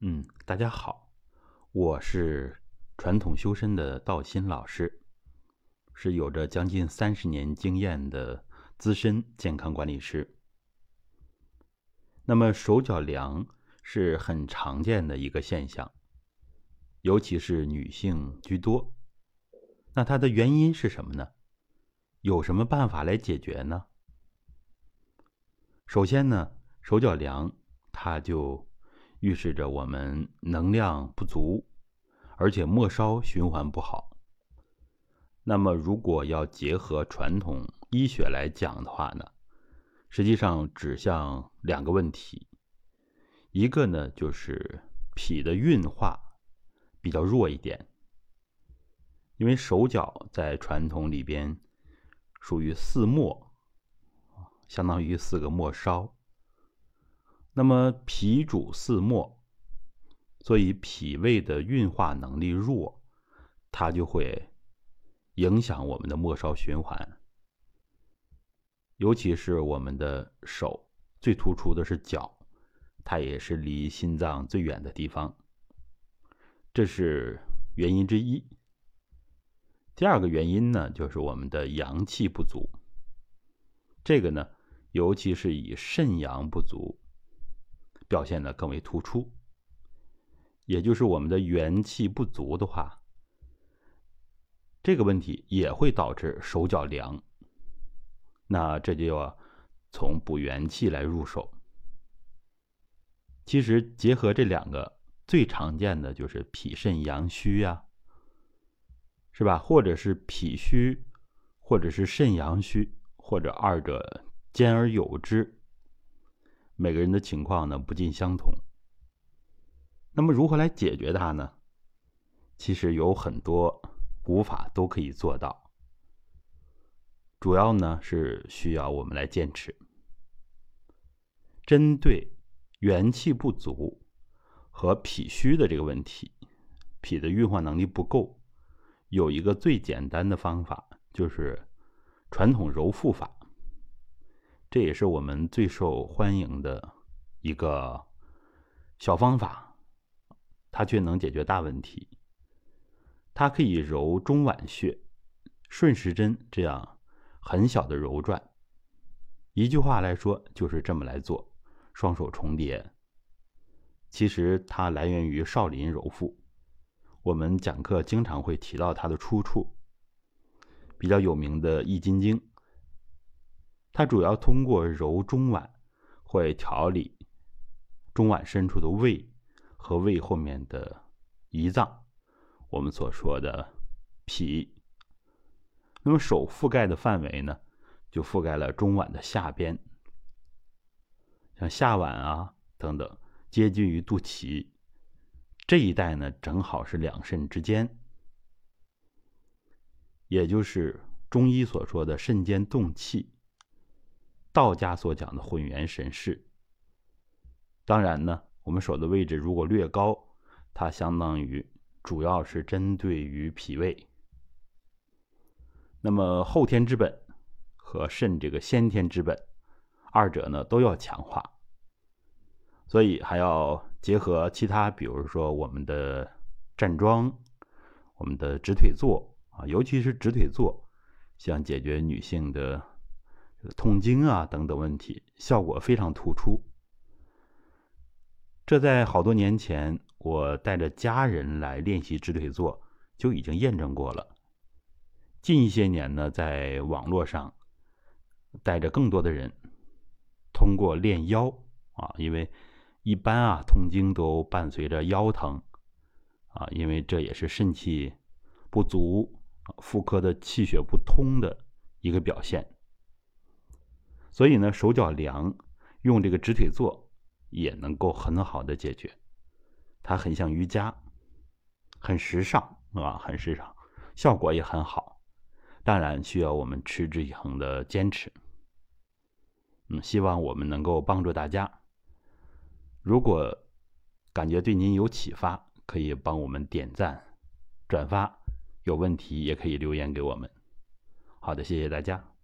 嗯，大家好，我是传统修身的道心老师，是有着将近三十年经验的资深健康管理师。那么手脚凉是很常见的一个现象，尤其是女性居多。那它的原因是什么呢？有什么办法来解决呢？首先呢，手脚凉，它就预示着我们能量不足，而且末梢循环不好。那么，如果要结合传统医学来讲的话呢，实际上指向两个问题，一个呢就是脾的运化比较弱一点，因为手脚在传统里边属于四末，相当于四个末梢。那么脾主四末，所以脾胃的运化能力弱，它就会影响我们的末梢循环。尤其是我们的手，最突出的是脚，它也是离心脏最远的地方。这是原因之一。第二个原因呢，就是我们的阳气不足。这个呢，尤其是以肾阳不足。表现的更为突出，也就是我们的元气不足的话，这个问题也会导致手脚凉。那这就要从补元气来入手。其实结合这两个，最常见的就是脾肾阳虚呀，是吧？或者是脾虚，或者是肾阳虚，或者二者兼而有之。每个人的情况呢不尽相同，那么如何来解决它呢？其实有很多古法都可以做到，主要呢是需要我们来坚持。针对元气不足和脾虚的这个问题，脾的运化能力不够，有一个最简单的方法，就是传统揉腹法。这也是我们最受欢迎的一个小方法，它却能解决大问题。它可以揉中脘穴、顺时针这样很小的揉转。一句话来说，就是这么来做：双手重叠。其实它来源于少林揉腹，我们讲课经常会提到它的出处。比较有名的《易筋经》。它主要通过揉中脘，会调理中脘深处的胃和胃后面的胰脏，我们所说的脾。那么手覆盖的范围呢，就覆盖了中脘的下边，像下脘啊等等，接近于肚脐这一带呢，正好是两肾之间，也就是中医所说的肾间动气。道家所讲的混元神事。当然呢，我们手的位置如果略高，它相当于主要是针对于脾胃。那么后天之本和肾这个先天之本，二者呢都要强化，所以还要结合其他，比如说我们的站桩、我们的直腿坐啊，尤其是直腿坐，想解决女性的。痛经啊等等问题，效果非常突出。这在好多年前，我带着家人来练习直腿坐，就已经验证过了。近一些年呢，在网络上带着更多的人，通过练腰啊，因为一般啊痛经都伴随着腰疼啊，因为这也是肾气不足、妇科的气血不通的一个表现。所以呢，手脚凉，用这个直腿坐也能够很好的解决。它很像瑜伽，很时尚啊，很时尚，效果也很好。当然需要我们持之以恒的坚持。嗯，希望我们能够帮助大家。如果感觉对您有启发，可以帮我们点赞、转发。有问题也可以留言给我们。好的，谢谢大家。